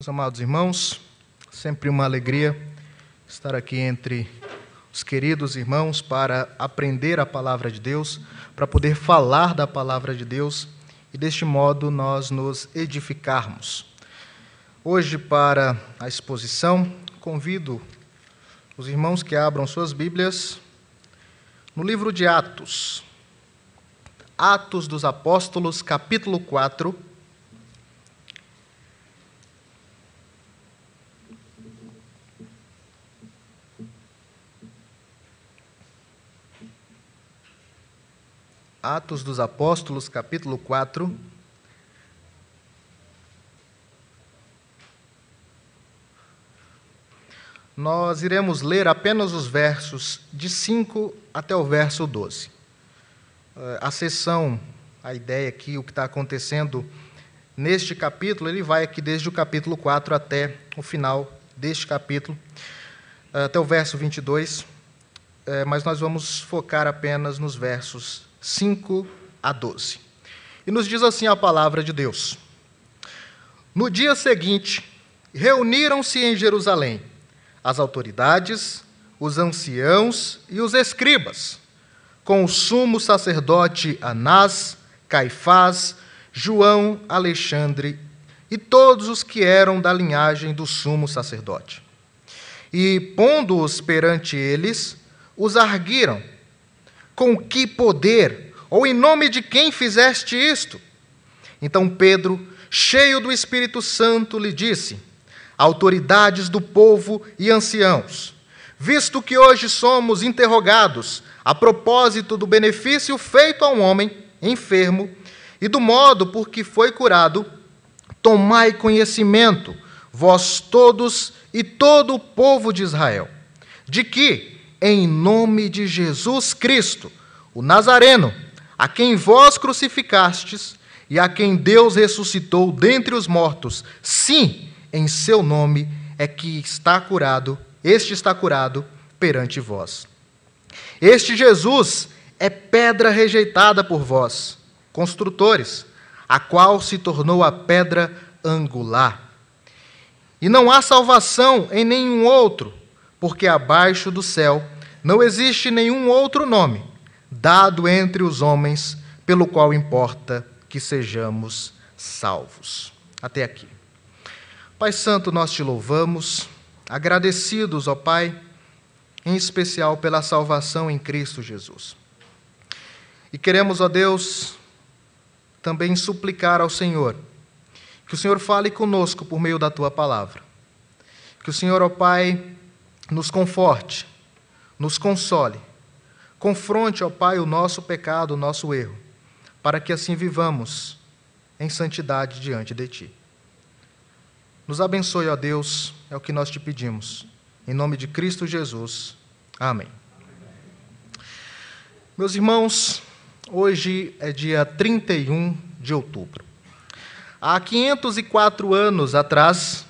Meus amados irmãos, sempre uma alegria estar aqui entre os queridos irmãos para aprender a palavra de Deus, para poder falar da palavra de Deus e deste modo nós nos edificarmos. Hoje, para a exposição, convido os irmãos que abram suas Bíblias no livro de Atos. Atos dos Apóstolos, capítulo 4 Atos dos Apóstolos, capítulo 4. Nós iremos ler apenas os versos de 5 até o verso 12. Eh, a sessão, a ideia aqui, o que está acontecendo neste capítulo, ele vai aqui desde o capítulo 4 até o final deste capítulo, eh, até o verso 22, eh, mas nós vamos focar apenas nos versos 5 a 12. E nos diz assim a palavra de Deus: No dia seguinte, reuniram-se em Jerusalém as autoridades, os anciãos e os escribas, com o sumo sacerdote Anás, Caifás, João, Alexandre e todos os que eram da linhagem do sumo sacerdote. E, pondo-os perante eles, os arguiram com que poder? Ou em nome de quem fizeste isto? Então Pedro, cheio do Espírito Santo, lhe disse: Autoridades do povo e anciãos, visto que hoje somos interrogados a propósito do benefício feito a um homem enfermo e do modo por que foi curado, tomai conhecimento, vós todos e todo o povo de Israel, de que, em nome de Jesus Cristo, o Nazareno, a quem vós crucificastes e a quem Deus ressuscitou dentre os mortos, sim, em seu nome é que está curado, este está curado perante vós. Este Jesus é pedra rejeitada por vós, construtores, a qual se tornou a pedra angular. E não há salvação em nenhum outro, porque abaixo do céu não existe nenhum outro nome dado entre os homens, pelo qual importa que sejamos salvos. Até aqui. Pai Santo, nós te louvamos, agradecidos, ó Pai, em especial pela salvação em Cristo Jesus. E queremos, ó Deus, também suplicar ao Senhor que o Senhor fale conosco por meio da tua palavra. Que o Senhor, ó Pai, nos conforte, nos console. Confronte, ó Pai, o nosso pecado, o nosso erro, para que assim vivamos em santidade diante de Ti. Nos abençoe, ó Deus, é o que nós te pedimos. Em nome de Cristo Jesus. Amém. Meus irmãos, hoje é dia 31 de outubro. Há 504 anos atrás,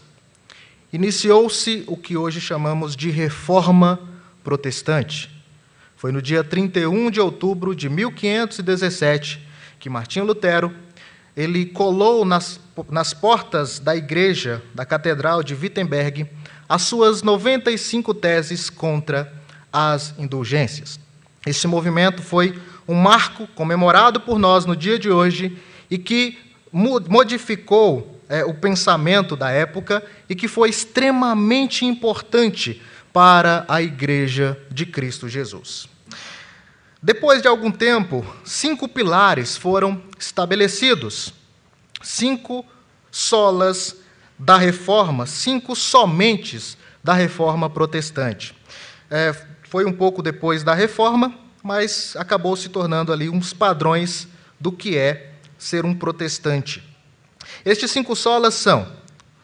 iniciou-se o que hoje chamamos de Reforma Protestante. Foi no dia 31 de outubro de 1517 que Martinho Lutero ele colou nas, nas portas da igreja da Catedral de Wittenberg as suas 95 teses contra as indulgências. Esse movimento foi um marco comemorado por nós no dia de hoje e que modificou é, o pensamento da época e que foi extremamente importante para a Igreja de Cristo Jesus. Depois de algum tempo, cinco pilares foram estabelecidos, cinco solas da reforma, cinco somentes da reforma protestante. É, foi um pouco depois da reforma, mas acabou se tornando ali uns padrões do que é ser um protestante. Estes cinco solas são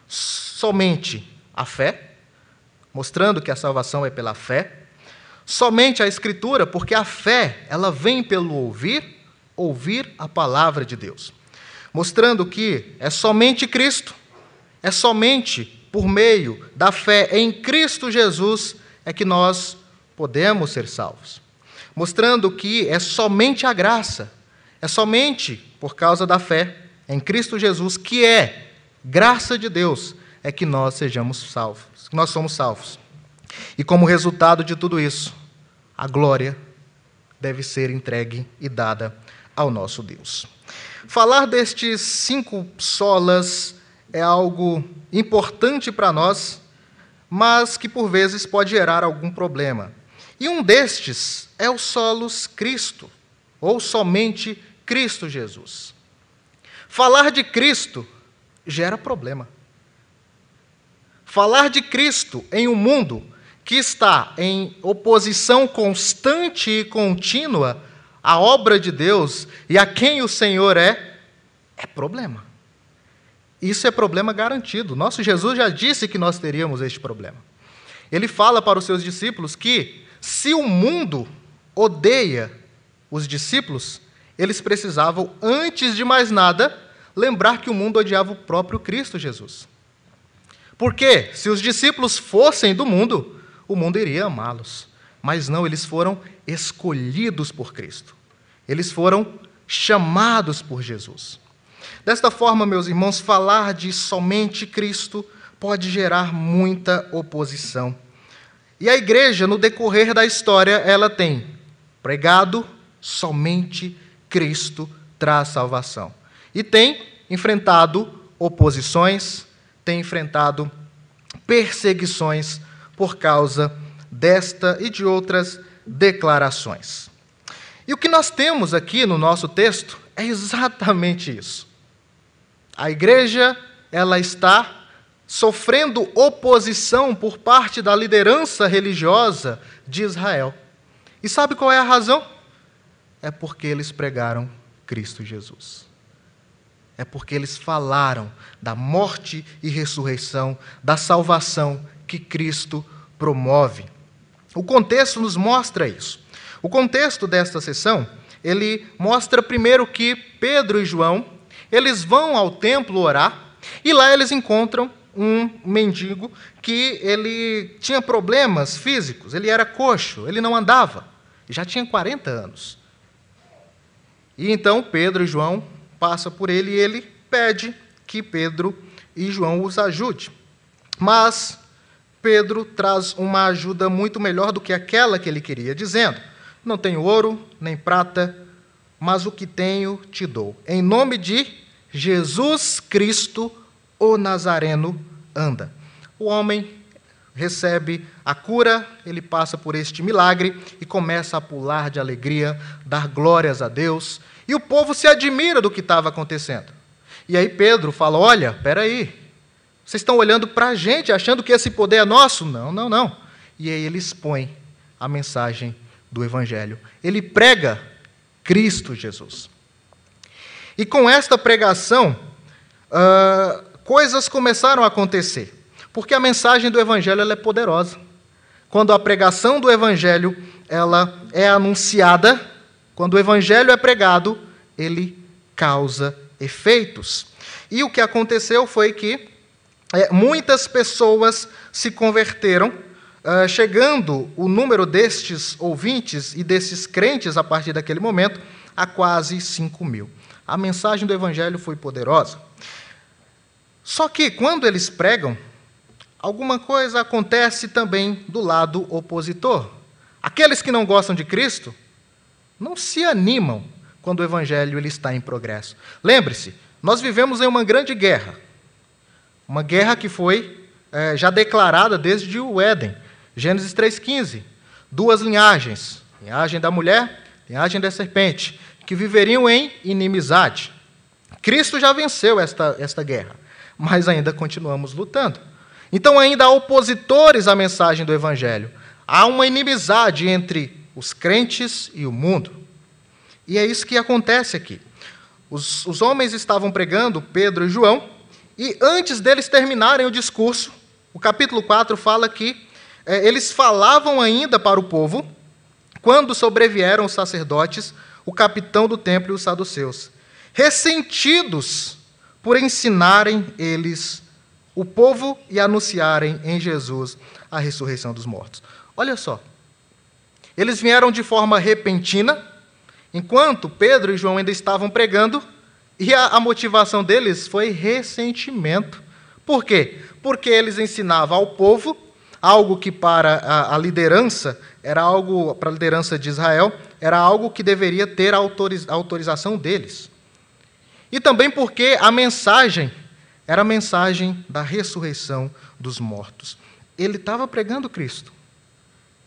somente a fé, mostrando que a salvação é pela fé, somente a Escritura, porque a fé, ela vem pelo ouvir, ouvir a palavra de Deus. Mostrando que é somente Cristo, é somente por meio da fé em Cristo Jesus é que nós podemos ser salvos. Mostrando que é somente a graça, é somente por causa da fé em Cristo Jesus que é graça de Deus, é que nós sejamos salvos, que nós somos salvos. E como resultado de tudo isso, a glória deve ser entregue e dada ao nosso Deus. Falar destes cinco solas é algo importante para nós, mas que por vezes pode gerar algum problema. E um destes é o solos Cristo, ou somente Cristo Jesus. Falar de Cristo gera problema. Falar de Cristo em um mundo que está em oposição constante e contínua à obra de Deus e a quem o Senhor é, é problema. Isso é problema garantido. Nosso Jesus já disse que nós teríamos este problema. Ele fala para os seus discípulos que, se o mundo odeia os discípulos, eles precisavam, antes de mais nada, lembrar que o mundo odiava o próprio Cristo Jesus. Porque, se os discípulos fossem do mundo, o mundo iria amá-los. Mas não, eles foram escolhidos por Cristo. Eles foram chamados por Jesus. Desta forma, meus irmãos, falar de somente Cristo pode gerar muita oposição. E a igreja, no decorrer da história, ela tem pregado somente Cristo traz salvação. E tem enfrentado oposições, tem enfrentado perseguições por causa desta e de outras declarações. E o que nós temos aqui no nosso texto é exatamente isso. A igreja, ela está sofrendo oposição por parte da liderança religiosa de Israel. E sabe qual é a razão? É porque eles pregaram Cristo Jesus. É porque eles falaram da morte e ressurreição, da salvação que Cristo promove. O contexto nos mostra isso. O contexto desta sessão, ele mostra primeiro que Pedro e João, eles vão ao templo orar e lá eles encontram um mendigo que ele tinha problemas físicos, ele era coxo, ele não andava, já tinha 40 anos. E então Pedro e João passam por ele e ele pede que Pedro e João os ajude. Mas Pedro traz uma ajuda muito melhor do que aquela que ele queria, dizendo: Não tenho ouro nem prata, mas o que tenho te dou. Em nome de Jesus Cristo, o Nazareno, anda. O homem recebe a cura, ele passa por este milagre e começa a pular de alegria, dar glórias a Deus, e o povo se admira do que estava acontecendo. E aí Pedro fala: Olha, peraí, vocês estão olhando para a gente, achando que esse poder é nosso? Não, não, não. E aí ele expõe a mensagem do Evangelho. Ele prega Cristo Jesus. E com esta pregação, uh, coisas começaram a acontecer. Porque a mensagem do Evangelho é poderosa. Quando a pregação do Evangelho ela é anunciada, quando o Evangelho é pregado, ele causa efeitos. E o que aconteceu foi que é, muitas pessoas se converteram, uh, chegando o número destes ouvintes e desses crentes a partir daquele momento a quase 5 mil. A mensagem do Evangelho foi poderosa. Só que, quando eles pregam, alguma coisa acontece também do lado opositor. Aqueles que não gostam de Cristo não se animam quando o Evangelho ele está em progresso. Lembre-se, nós vivemos em uma grande guerra. Uma guerra que foi é, já declarada desde o Éden. Gênesis 3,15. Duas linhagens: linhagem da mulher, linhagem da serpente, que viveriam em inimizade. Cristo já venceu esta, esta guerra, mas ainda continuamos lutando. Então, ainda há opositores à mensagem do Evangelho. Há uma inimizade entre os crentes e o mundo. E é isso que acontece aqui. Os, os homens estavam pregando, Pedro e João, e antes deles terminarem o discurso, o capítulo 4 fala que é, eles falavam ainda para o povo quando sobrevieram os sacerdotes, o capitão do templo e os saduceus, ressentidos por ensinarem eles o povo e anunciarem em Jesus a ressurreição dos mortos. Olha só. Eles vieram de forma repentina, enquanto Pedro e João ainda estavam pregando, e a, a motivação deles foi ressentimento Por quê? Porque eles ensinavam ao povo algo que para a, a liderança era algo para a liderança de Israel era algo que deveria ter a autorização deles. E também porque a mensagem era a mensagem da ressurreição dos mortos. Ele estava pregando Cristo.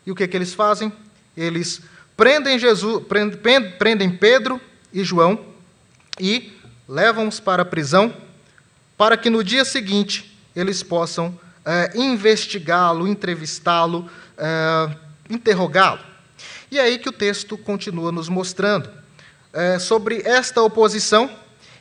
E o que, que eles fazem? Eles prendem Jesus, prendem Pedro e João e levam-os para a prisão, para que no dia seguinte eles possam é, investigá-lo, entrevistá-lo, é, interrogá-lo. E é aí que o texto continua nos mostrando é, sobre esta oposição,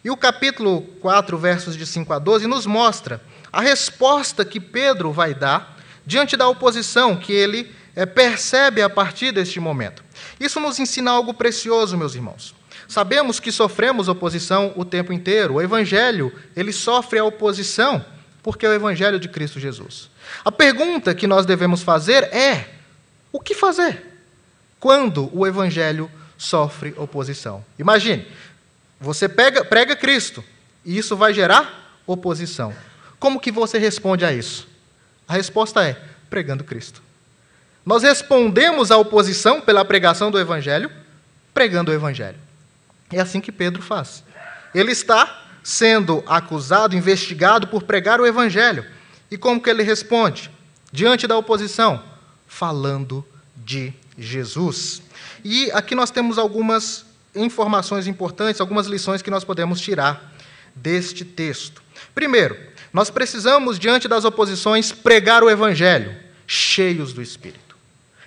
e o capítulo 4, versos de 5 a 12, nos mostra a resposta que Pedro vai dar diante da oposição que ele é, percebe a partir deste momento. Isso nos ensina algo precioso, meus irmãos. Sabemos que sofremos oposição o tempo inteiro. O evangelho, ele sofre a oposição porque é o evangelho de Cristo Jesus. A pergunta que nós devemos fazer é: o que fazer quando o evangelho sofre oposição? Imagine, você pega, prega Cristo e isso vai gerar oposição. Como que você responde a isso? A resposta é pregando Cristo. Nós respondemos à oposição pela pregação do evangelho, pregando o evangelho. É assim que Pedro faz. Ele está sendo acusado, investigado por pregar o evangelho. E como que ele responde? Diante da oposição, falando de Jesus. E aqui nós temos algumas informações importantes, algumas lições que nós podemos tirar deste texto. Primeiro, nós precisamos, diante das oposições, pregar o Evangelho, cheios do Espírito,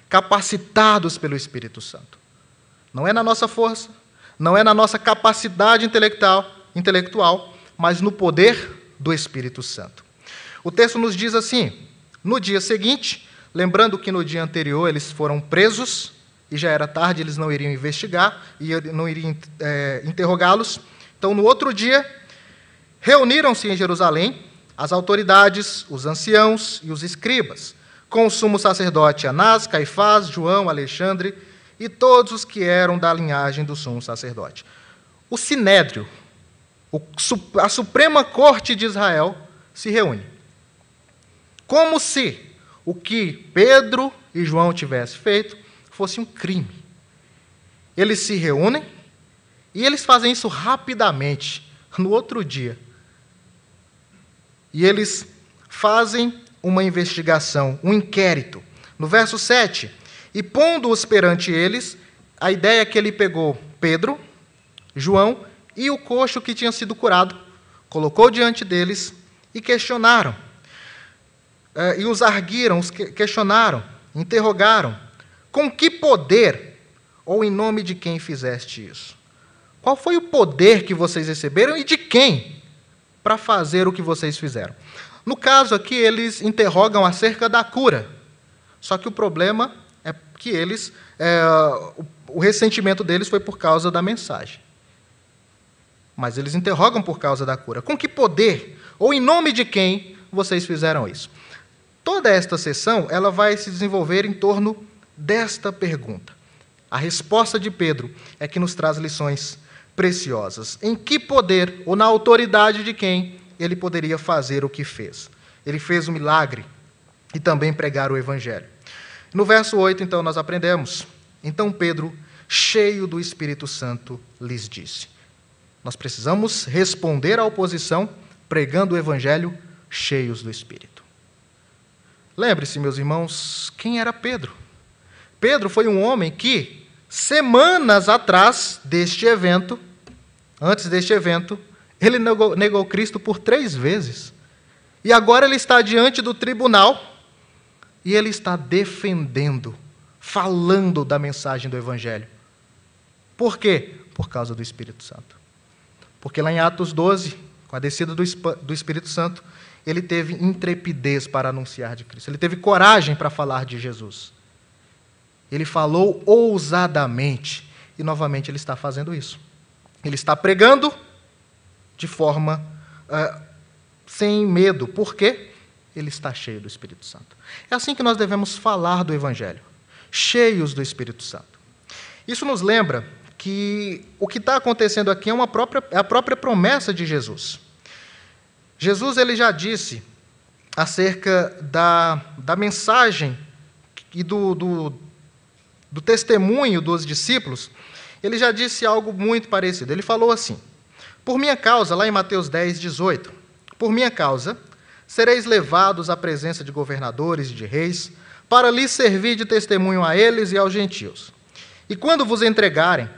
capacitados pelo Espírito Santo. Não é na nossa força, não é na nossa capacidade intelectual, intelectual, mas no poder do Espírito Santo. O texto nos diz assim: no dia seguinte, lembrando que no dia anterior eles foram presos e já era tarde, eles não iriam investigar e não iriam é, interrogá-los. Então, no outro dia, reuniram-se em Jerusalém as autoridades, os anciãos e os escribas, com o sumo sacerdote Anás, Caifás, João, Alexandre e todos os que eram da linhagem do sumo sacerdote. O sinédrio, a Suprema Corte de Israel, se reúne. Como se o que Pedro e João tivessem feito fosse um crime. Eles se reúnem e eles fazem isso rapidamente, no outro dia. E eles fazem uma investigação, um inquérito. No verso 7, e pondo-os perante eles, a ideia é que ele pegou Pedro, João e o coxo que tinha sido curado, colocou diante deles e questionaram. Eh, e os arguiram, os questionaram, interrogaram: com que poder ou em nome de quem fizeste isso? Qual foi o poder que vocês receberam e de quem para fazer o que vocês fizeram? No caso aqui, eles interrogam acerca da cura. Só que o problema é que eles, é, o ressentimento deles foi por causa da mensagem. Mas eles interrogam por causa da cura. Com que poder ou em nome de quem vocês fizeram isso? Toda esta sessão ela vai se desenvolver em torno desta pergunta. A resposta de Pedro é que nos traz lições preciosas. Em que poder ou na autoridade de quem ele poderia fazer o que fez? Ele fez o milagre e também pregar o evangelho. No verso 8, então, nós aprendemos. Então Pedro, cheio do Espírito Santo, lhes disse: Nós precisamos responder à oposição pregando o evangelho cheios do Espírito. Lembre-se, meus irmãos, quem era Pedro? Pedro foi um homem que, semanas atrás deste evento, antes deste evento, ele negou, negou Cristo por três vezes. E agora ele está diante do tribunal e ele está defendendo, falando da mensagem do Evangelho. Por quê? Por causa do Espírito Santo. Porque lá em Atos 12, com a descida do Espírito Santo, ele teve intrepidez para anunciar de Cristo. Ele teve coragem para falar de Jesus. Ele falou ousadamente. E novamente ele está fazendo isso. Ele está pregando de forma uh, sem medo. Por quê? Ele está cheio do Espírito Santo. É assim que nós devemos falar do Evangelho, cheios do Espírito Santo. Isso nos lembra que o que está acontecendo aqui é, uma própria, é a própria promessa de Jesus. Jesus ele já disse acerca da, da mensagem e do, do, do testemunho dos discípulos, ele já disse algo muito parecido. Ele falou assim: Por minha causa, lá em Mateus 10, 18, por minha causa, sereis levados à presença de governadores e de reis, para lhes servir de testemunho a eles e aos gentios. E quando vos entregarem,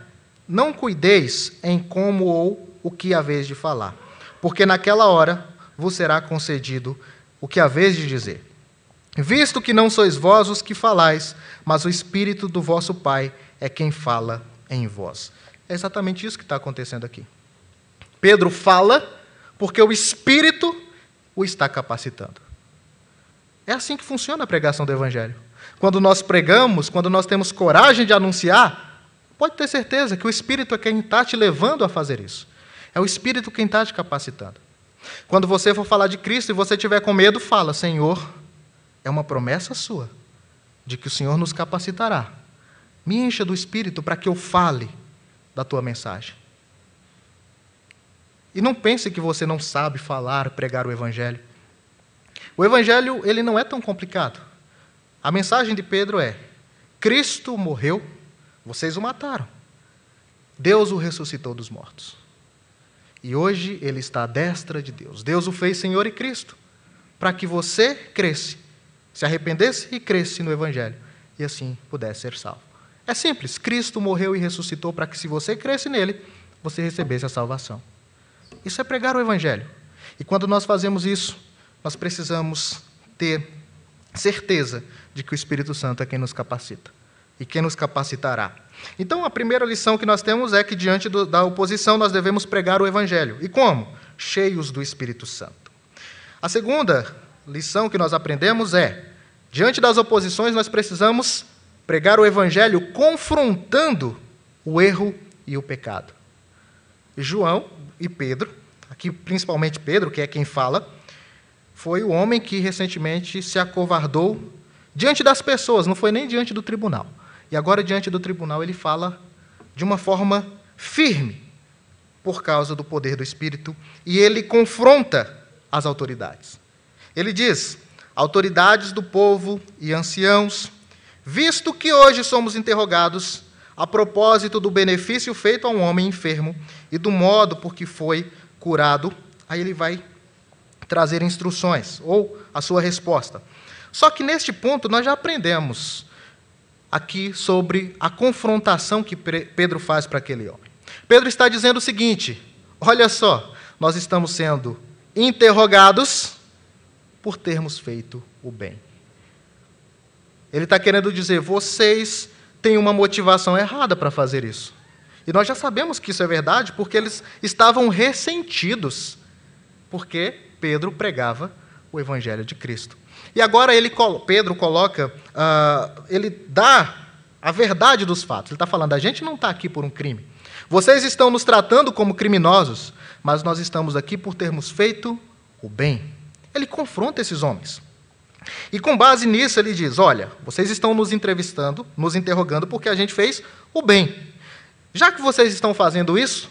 não cuideis em como ou o que haveis de falar, porque naquela hora vos será concedido o que haveis de dizer. Visto que não sois vós os que falais, mas o Espírito do vosso Pai é quem fala em vós. É exatamente isso que está acontecendo aqui. Pedro fala porque o Espírito o está capacitando. É assim que funciona a pregação do Evangelho. Quando nós pregamos, quando nós temos coragem de anunciar, pode ter certeza que o Espírito é quem está te levando a fazer isso. É o Espírito quem está te capacitando. Quando você for falar de Cristo e você tiver com medo, fala: Senhor, é uma promessa sua de que o Senhor nos capacitará. Me encha do Espírito para que eu fale da tua mensagem. E não pense que você não sabe falar, pregar o Evangelho. O Evangelho ele não é tão complicado. A mensagem de Pedro é: Cristo morreu, vocês o mataram. Deus o ressuscitou dos mortos. E hoje ele está à destra de Deus. Deus o fez Senhor e Cristo, para que você cresce, se arrependesse e cresce no Evangelho, e assim pudesse ser salvo. É simples, Cristo morreu e ressuscitou para que, se você cresce nele, você recebesse a salvação. Isso é pregar o Evangelho. E quando nós fazemos isso, nós precisamos ter certeza de que o Espírito Santo é quem nos capacita e quem nos capacitará. Então, a primeira lição que nós temos é que, diante do, da oposição, nós devemos pregar o Evangelho. E como? Cheios do Espírito Santo. A segunda lição que nós aprendemos é: diante das oposições, nós precisamos pregar o Evangelho confrontando o erro e o pecado. João e Pedro, aqui principalmente Pedro, que é quem fala, foi o homem que recentemente se acovardou diante das pessoas, não foi nem diante do tribunal. E agora, diante do tribunal, ele fala de uma forma firme, por causa do poder do Espírito, e ele confronta as autoridades. Ele diz: autoridades do povo e anciãos, visto que hoje somos interrogados a propósito do benefício feito a um homem enfermo e do modo por que foi curado, aí ele vai trazer instruções ou a sua resposta. Só que neste ponto nós já aprendemos aqui sobre a confrontação que Pedro faz para aquele homem. Pedro está dizendo o seguinte: olha só, nós estamos sendo interrogados por termos feito o bem. Ele está querendo dizer, vocês têm uma motivação errada para fazer isso. E nós já sabemos que isso é verdade porque eles estavam ressentidos, porque Pedro pregava o Evangelho de Cristo. E agora ele, Pedro coloca, uh, ele dá a verdade dos fatos. Ele está falando: a gente não está aqui por um crime. Vocês estão nos tratando como criminosos, mas nós estamos aqui por termos feito o bem. Ele confronta esses homens. E com base nisso, ele diz: Olha, vocês estão nos entrevistando, nos interrogando, porque a gente fez o bem. Já que vocês estão fazendo isso,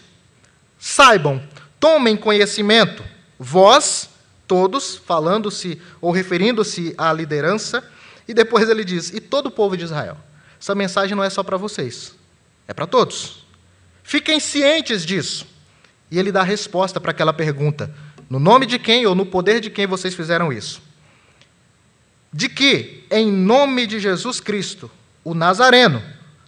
saibam, tomem conhecimento, vós todos, falando-se ou referindo-se à liderança, e depois ele diz: e todo o povo de Israel. Essa mensagem não é só para vocês, é para todos. Fiquem cientes disso. E ele dá a resposta para aquela pergunta: no nome de quem ou no poder de quem vocês fizeram isso? De que, em nome de Jesus Cristo, o Nazareno,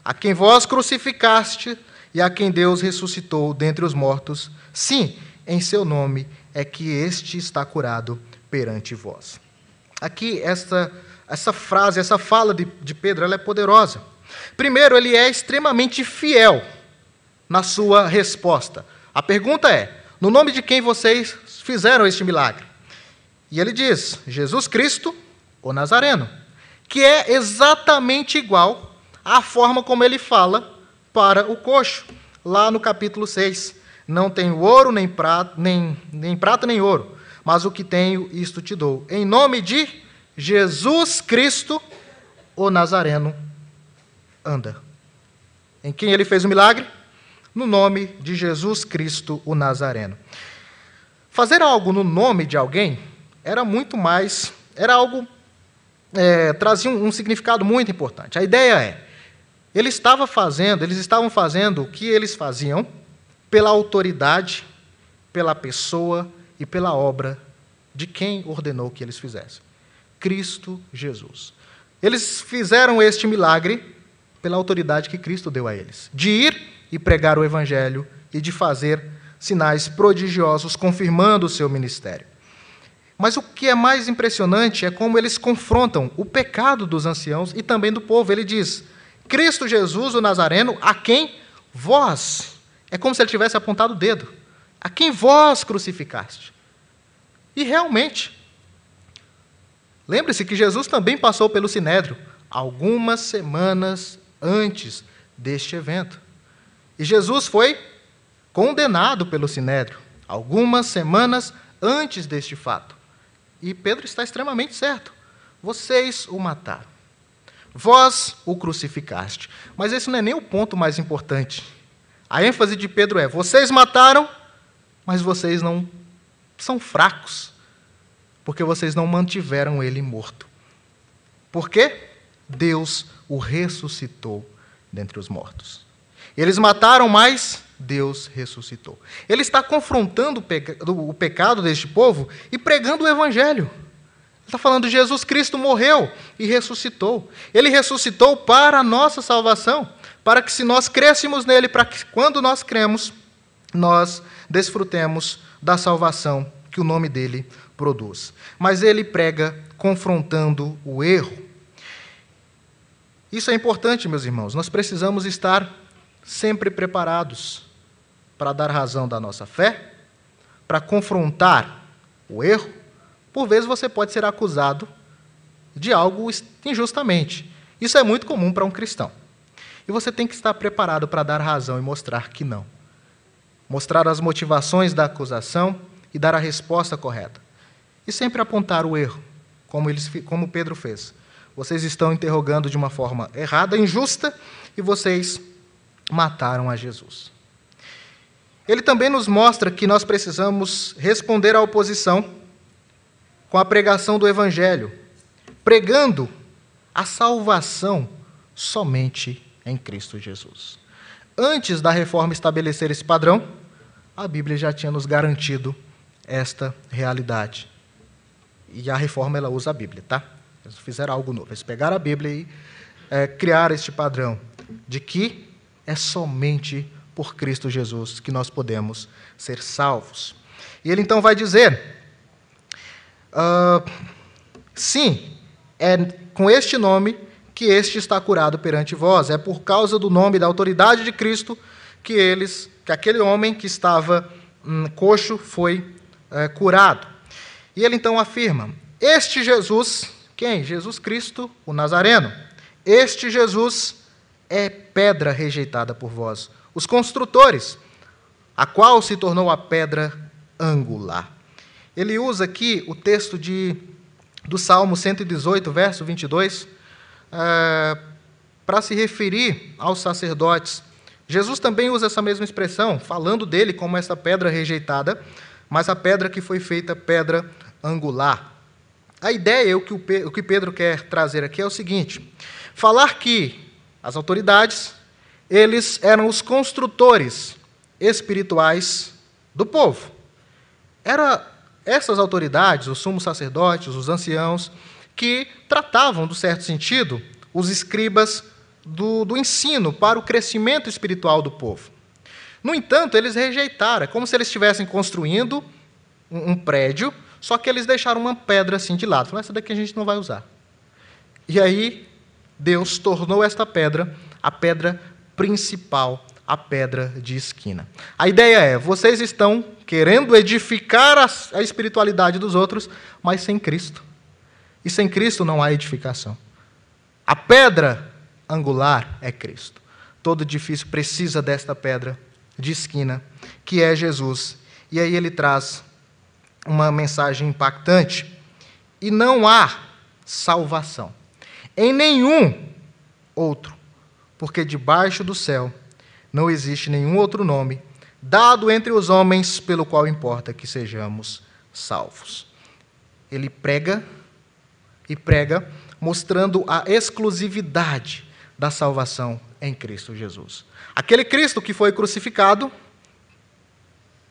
a quem vós crucificaste e a quem Deus ressuscitou dentre os mortos, sim, em seu nome é que este está curado perante vós. Aqui, essa, essa frase, essa fala de, de Pedro, ela é poderosa. Primeiro, ele é extremamente fiel na sua resposta. A pergunta é: no nome de quem vocês fizeram este milagre? E ele diz: Jesus Cristo, o Nazareno, que é exatamente igual à forma como ele fala para o coxo, lá no capítulo 6. Não tenho ouro, nem prata, nem, nem prata, nem ouro, mas o que tenho, isto te dou. Em nome de Jesus Cristo, o Nazareno, anda. Em quem ele fez o milagre? No nome de Jesus Cristo, o Nazareno. Fazer algo no nome de alguém era muito mais, era algo, é, trazia um, um significado muito importante. A ideia é, ele estava fazendo, eles estavam fazendo o que eles faziam pela autoridade, pela pessoa e pela obra de quem ordenou que eles fizessem. Cristo Jesus. Eles fizeram este milagre pela autoridade que Cristo deu a eles, de ir e pregar o evangelho e de fazer sinais prodigiosos confirmando o seu ministério. Mas o que é mais impressionante é como eles confrontam o pecado dos anciãos e também do povo. Ele diz: Cristo Jesus, o Nazareno, a quem vós. É como se ele tivesse apontado o dedo. A quem vós crucificaste. E realmente, lembre-se que Jesus também passou pelo sinédrio algumas semanas antes deste evento. E Jesus foi condenado pelo sinédrio algumas semanas antes deste fato. E Pedro está extremamente certo. Vocês o mataram. Vós o crucificaste. Mas esse não é nem o ponto mais importante. A ênfase de Pedro é: vocês mataram, mas vocês não são fracos, porque vocês não mantiveram ele morto. Por quê? Deus o ressuscitou dentre os mortos. Eles mataram, mas Deus ressuscitou. Ele está confrontando o pecado deste povo e pregando o evangelho está falando Jesus Cristo morreu e ressuscitou. Ele ressuscitou para a nossa salvação, para que se nós crêssemos nele, para que quando nós cremos, nós desfrutemos da salvação que o nome dele produz. Mas ele prega confrontando o erro. Isso é importante, meus irmãos. Nós precisamos estar sempre preparados para dar razão da nossa fé, para confrontar o erro por vezes você pode ser acusado de algo injustamente. Isso é muito comum para um cristão. E você tem que estar preparado para dar razão e mostrar que não. Mostrar as motivações da acusação e dar a resposta correta. E sempre apontar o erro, como, eles, como Pedro fez. Vocês estão interrogando de uma forma errada, injusta, e vocês mataram a Jesus. Ele também nos mostra que nós precisamos responder à oposição com a pregação do Evangelho, pregando a salvação somente em Cristo Jesus. Antes da reforma estabelecer esse padrão, a Bíblia já tinha nos garantido esta realidade. E a reforma ela usa a Bíblia, tá? Eles fizeram algo novo. Eles pegaram a Bíblia e é, criaram este padrão de que é somente por Cristo Jesus que nós podemos ser salvos. E ele então vai dizer Uh, sim, é com este nome que este está curado perante vós. É por causa do nome da autoridade de Cristo que eles, que aquele homem que estava hum, coxo foi é, curado. E ele então afirma: Este Jesus, quem? Jesus Cristo, o Nazareno. Este Jesus é pedra rejeitada por vós, os construtores, a qual se tornou a pedra angular. Ele usa aqui o texto de, do Salmo 118, verso 22, é, para se referir aos sacerdotes. Jesus também usa essa mesma expressão, falando dele como essa pedra rejeitada, mas a pedra que foi feita pedra angular. A ideia, o que, o que Pedro quer trazer aqui é o seguinte: falar que as autoridades, eles eram os construtores espirituais do povo. Era essas autoridades, os sumos sacerdotes, os anciãos, que tratavam, do certo sentido, os escribas do, do ensino para o crescimento espiritual do povo. No entanto, eles rejeitaram, é como se eles estivessem construindo um, um prédio, só que eles deixaram uma pedra assim de lado. Falaram, essa daqui a gente não vai usar. E aí, Deus tornou esta pedra a pedra principal a pedra de esquina. A ideia é: vocês estão querendo edificar a, a espiritualidade dos outros, mas sem Cristo. E sem Cristo não há edificação. A pedra angular é Cristo. Todo edifício precisa desta pedra de esquina, que é Jesus. E aí ele traz uma mensagem impactante. E não há salvação em nenhum outro, porque debaixo do céu não existe nenhum outro nome dado entre os homens, pelo qual importa que sejamos salvos. Ele prega e prega, mostrando a exclusividade da salvação em Cristo Jesus. Aquele Cristo que foi crucificado,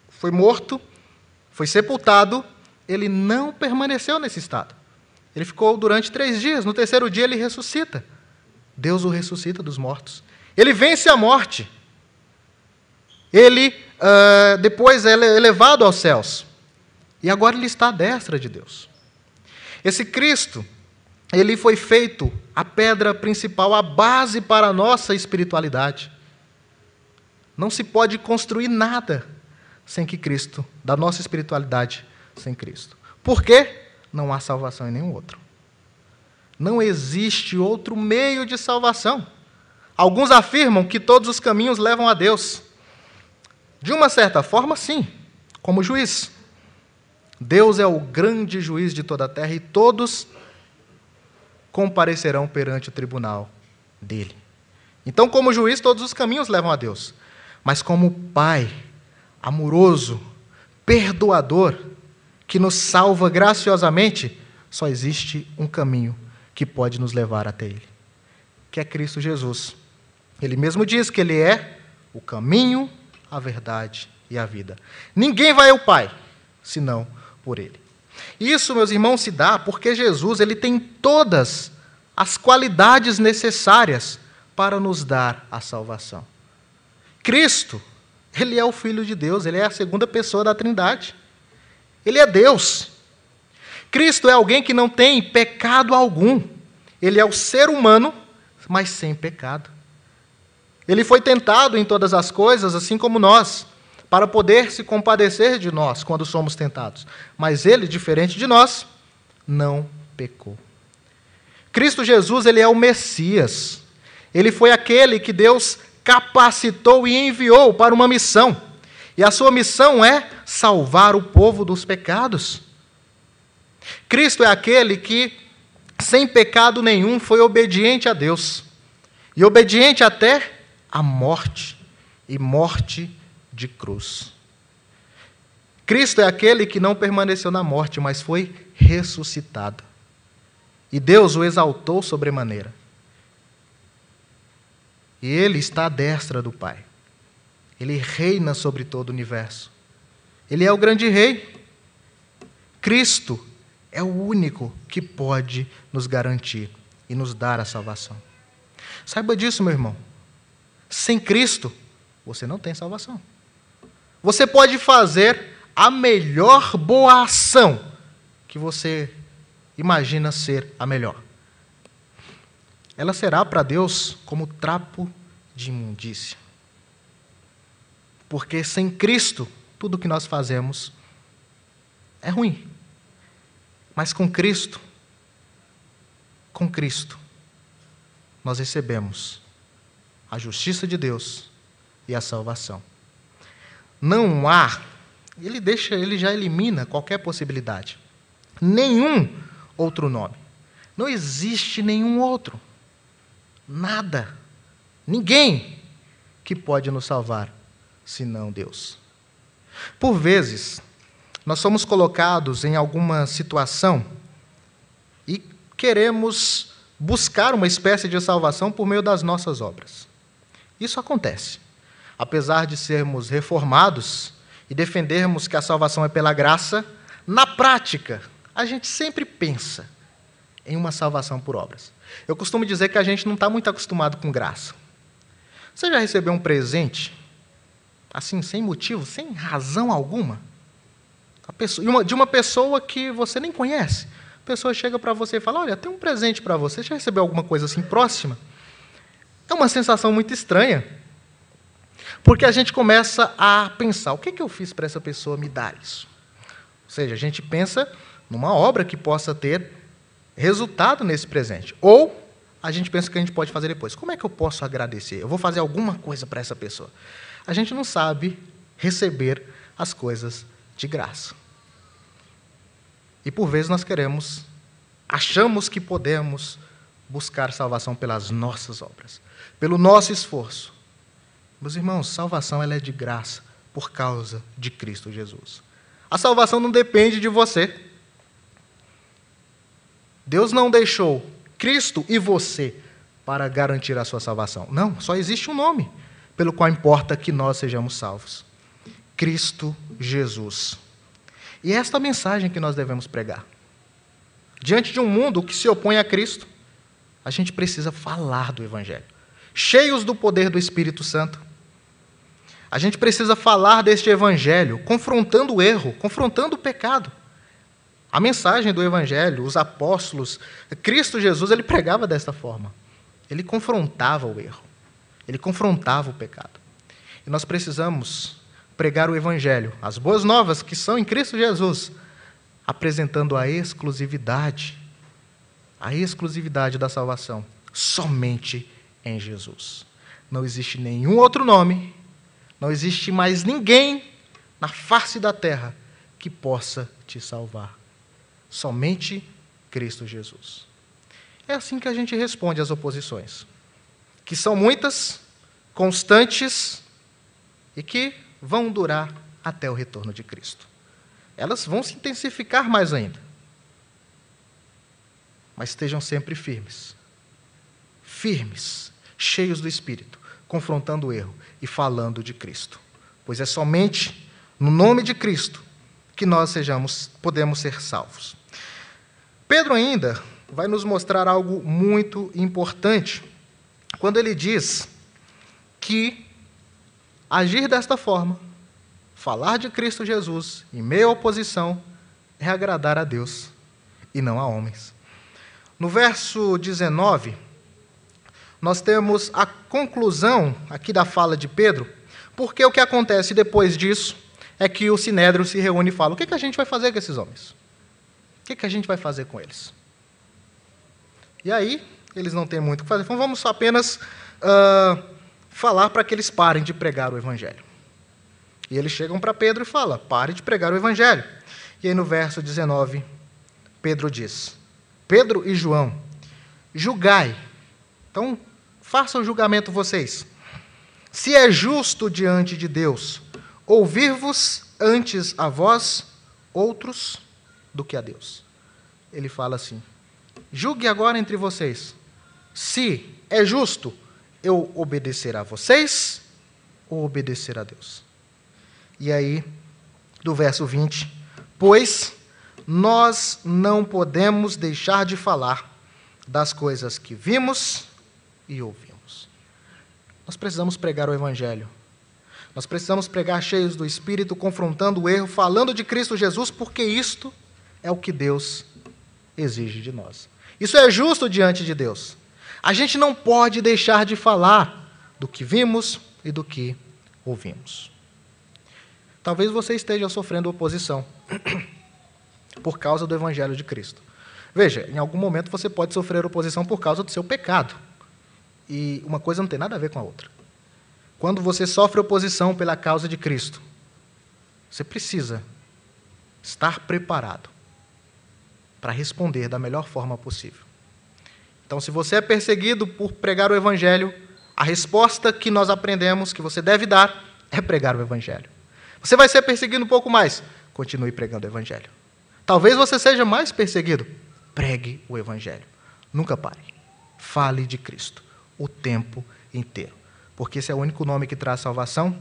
foi morto, foi sepultado, ele não permaneceu nesse estado. Ele ficou durante três dias. No terceiro dia, ele ressuscita. Deus o ressuscita dos mortos. Ele vence a morte. Ele uh, depois é elevado aos céus. E agora ele está à destra de Deus. Esse Cristo, ele foi feito a pedra principal, a base para a nossa espiritualidade. Não se pode construir nada sem que Cristo, da nossa espiritualidade sem Cristo. Por quê? Não há salvação em nenhum outro. Não existe outro meio de salvação. Alguns afirmam que todos os caminhos levam a Deus. De uma certa forma, sim, como juiz. Deus é o grande juiz de toda a terra e todos comparecerão perante o tribunal dele. Então, como juiz, todos os caminhos levam a Deus. Mas como Pai amoroso, perdoador, que nos salva graciosamente, só existe um caminho que pode nos levar até Ele, que é Cristo Jesus. Ele mesmo diz que Ele é o caminho, a verdade e a vida. Ninguém vai ao Pai senão por Ele. Isso, meus irmãos, se dá porque Jesus ele tem todas as qualidades necessárias para nos dar a salvação. Cristo, ele é o Filho de Deus, ele é a segunda pessoa da Trindade. Ele é Deus. Cristo é alguém que não tem pecado algum. Ele é o ser humano, mas sem pecado. Ele foi tentado em todas as coisas, assim como nós, para poder se compadecer de nós quando somos tentados. Mas ele, diferente de nós, não pecou. Cristo Jesus, ele é o Messias. Ele foi aquele que Deus capacitou e enviou para uma missão. E a sua missão é salvar o povo dos pecados. Cristo é aquele que, sem pecado nenhum, foi obediente a Deus. E obediente até a morte e morte de cruz. Cristo é aquele que não permaneceu na morte, mas foi ressuscitado. E Deus o exaltou sobremaneira. E ele está à destra do Pai. Ele reina sobre todo o universo. Ele é o grande rei. Cristo é o único que pode nos garantir e nos dar a salvação. Saiba disso, meu irmão. Sem Cristo, você não tem salvação. Você pode fazer a melhor boa ação que você imagina ser a melhor ela será para Deus como trapo de imundícia. Porque sem Cristo, tudo que nós fazemos é ruim. Mas com Cristo, com Cristo, nós recebemos a justiça de Deus e a salvação. Não há, ele deixa, ele já elimina qualquer possibilidade. Nenhum outro nome. Não existe nenhum outro. Nada, ninguém que pode nos salvar senão Deus. Por vezes, nós somos colocados em alguma situação e queremos buscar uma espécie de salvação por meio das nossas obras. Isso acontece. Apesar de sermos reformados e defendermos que a salvação é pela graça, na prática, a gente sempre pensa em uma salvação por obras. Eu costumo dizer que a gente não está muito acostumado com graça. Você já recebeu um presente, assim, sem motivo, sem razão alguma? Pessoa, de uma pessoa que você nem conhece. A pessoa chega para você e fala: Olha, tem um presente para você. Você já recebeu alguma coisa assim próxima? É uma sensação muito estranha. Porque a gente começa a pensar: o que, é que eu fiz para essa pessoa me dar isso? Ou seja, a gente pensa numa obra que possa ter resultado nesse presente. Ou a gente pensa que a gente pode fazer depois. Como é que eu posso agradecer? Eu vou fazer alguma coisa para essa pessoa. A gente não sabe receber as coisas de graça. E por vezes nós queremos, achamos que podemos buscar salvação pelas nossas obras, pelo nosso esforço. Meus irmãos, salvação ela é de graça por causa de Cristo Jesus. A salvação não depende de você. Deus não deixou Cristo e você para garantir a sua salvação. Não, só existe um nome pelo qual importa que nós sejamos salvos: Cristo Jesus. E é esta mensagem que nós devemos pregar. Diante de um mundo que se opõe a Cristo, a gente precisa falar do Evangelho, cheios do poder do Espírito Santo. A gente precisa falar deste Evangelho, confrontando o erro, confrontando o pecado. A mensagem do Evangelho, os apóstolos, Cristo Jesus, ele pregava desta forma. Ele confrontava o erro, ele confrontava o pecado. E nós precisamos pregar o Evangelho, as boas novas que são em Cristo Jesus, apresentando a exclusividade, a exclusividade da salvação, somente em Jesus. Não existe nenhum outro nome, não existe mais ninguém na face da terra que possa te salvar. Somente Cristo Jesus. É assim que a gente responde às oposições, que são muitas, constantes e que vão durar até o retorno de Cristo. Elas vão se intensificar mais ainda. Mas estejam sempre firmes. Firmes, cheios do Espírito, confrontando o erro e falando de Cristo. Pois é somente no nome de Cristo que nós sejamos, podemos ser salvos. Pedro ainda vai nos mostrar algo muito importante quando ele diz que Agir desta forma, falar de Cristo Jesus em meio à oposição, é agradar a Deus e não a homens. No verso 19, nós temos a conclusão aqui da fala de Pedro, porque o que acontece depois disso é que o sinédrio se reúne e fala: o que, a gente vai fazer com esses homens? O que, a gente vai fazer com eles? E aí, eles não têm muito o que fazer, então vamos apenas uh, falar para que eles parem de pregar o Evangelho. E eles chegam para Pedro e falam: pare de pregar o Evangelho. E aí no verso 19, Pedro diz: Pedro e João, julgai. Então, façam julgamento vocês. Se é justo diante de Deus ouvir-vos antes a vós outros do que a Deus. Ele fala assim: julgue agora entre vocês se é justo eu obedecer a vocês ou obedecer a Deus? E aí, do verso 20: Pois nós não podemos deixar de falar das coisas que vimos e ouvimos. Nós precisamos pregar o Evangelho. Nós precisamos pregar cheios do Espírito, confrontando o erro, falando de Cristo Jesus, porque isto é o que Deus exige de nós. Isso é justo diante de Deus. A gente não pode deixar de falar do que vimos e do que ouvimos. Talvez você esteja sofrendo oposição por causa do Evangelho de Cristo. Veja, em algum momento você pode sofrer oposição por causa do seu pecado. E uma coisa não tem nada a ver com a outra. Quando você sofre oposição pela causa de Cristo, você precisa estar preparado para responder da melhor forma possível. Então, se você é perseguido por pregar o Evangelho, a resposta que nós aprendemos que você deve dar é pregar o Evangelho. Você vai ser perseguido um pouco mais, continue pregando o Evangelho. Talvez você seja mais perseguido, pregue o Evangelho. Nunca pare. Fale de Cristo o tempo inteiro, porque esse é o único nome que traz salvação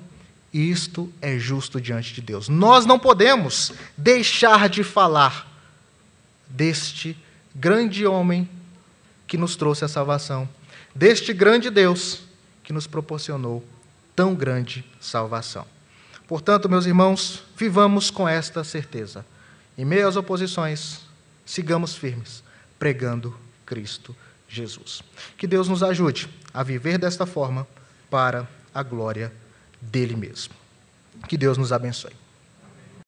e isto é justo diante de Deus. Nós não podemos deixar de falar deste grande homem que nos trouxe a salvação, deste grande Deus que nos proporcionou tão grande salvação. Portanto, meus irmãos, vivamos com esta certeza. Em meio às oposições, sigamos firmes, pregando Cristo Jesus. Que Deus nos ajude a viver desta forma para a glória dele mesmo. Que Deus nos abençoe.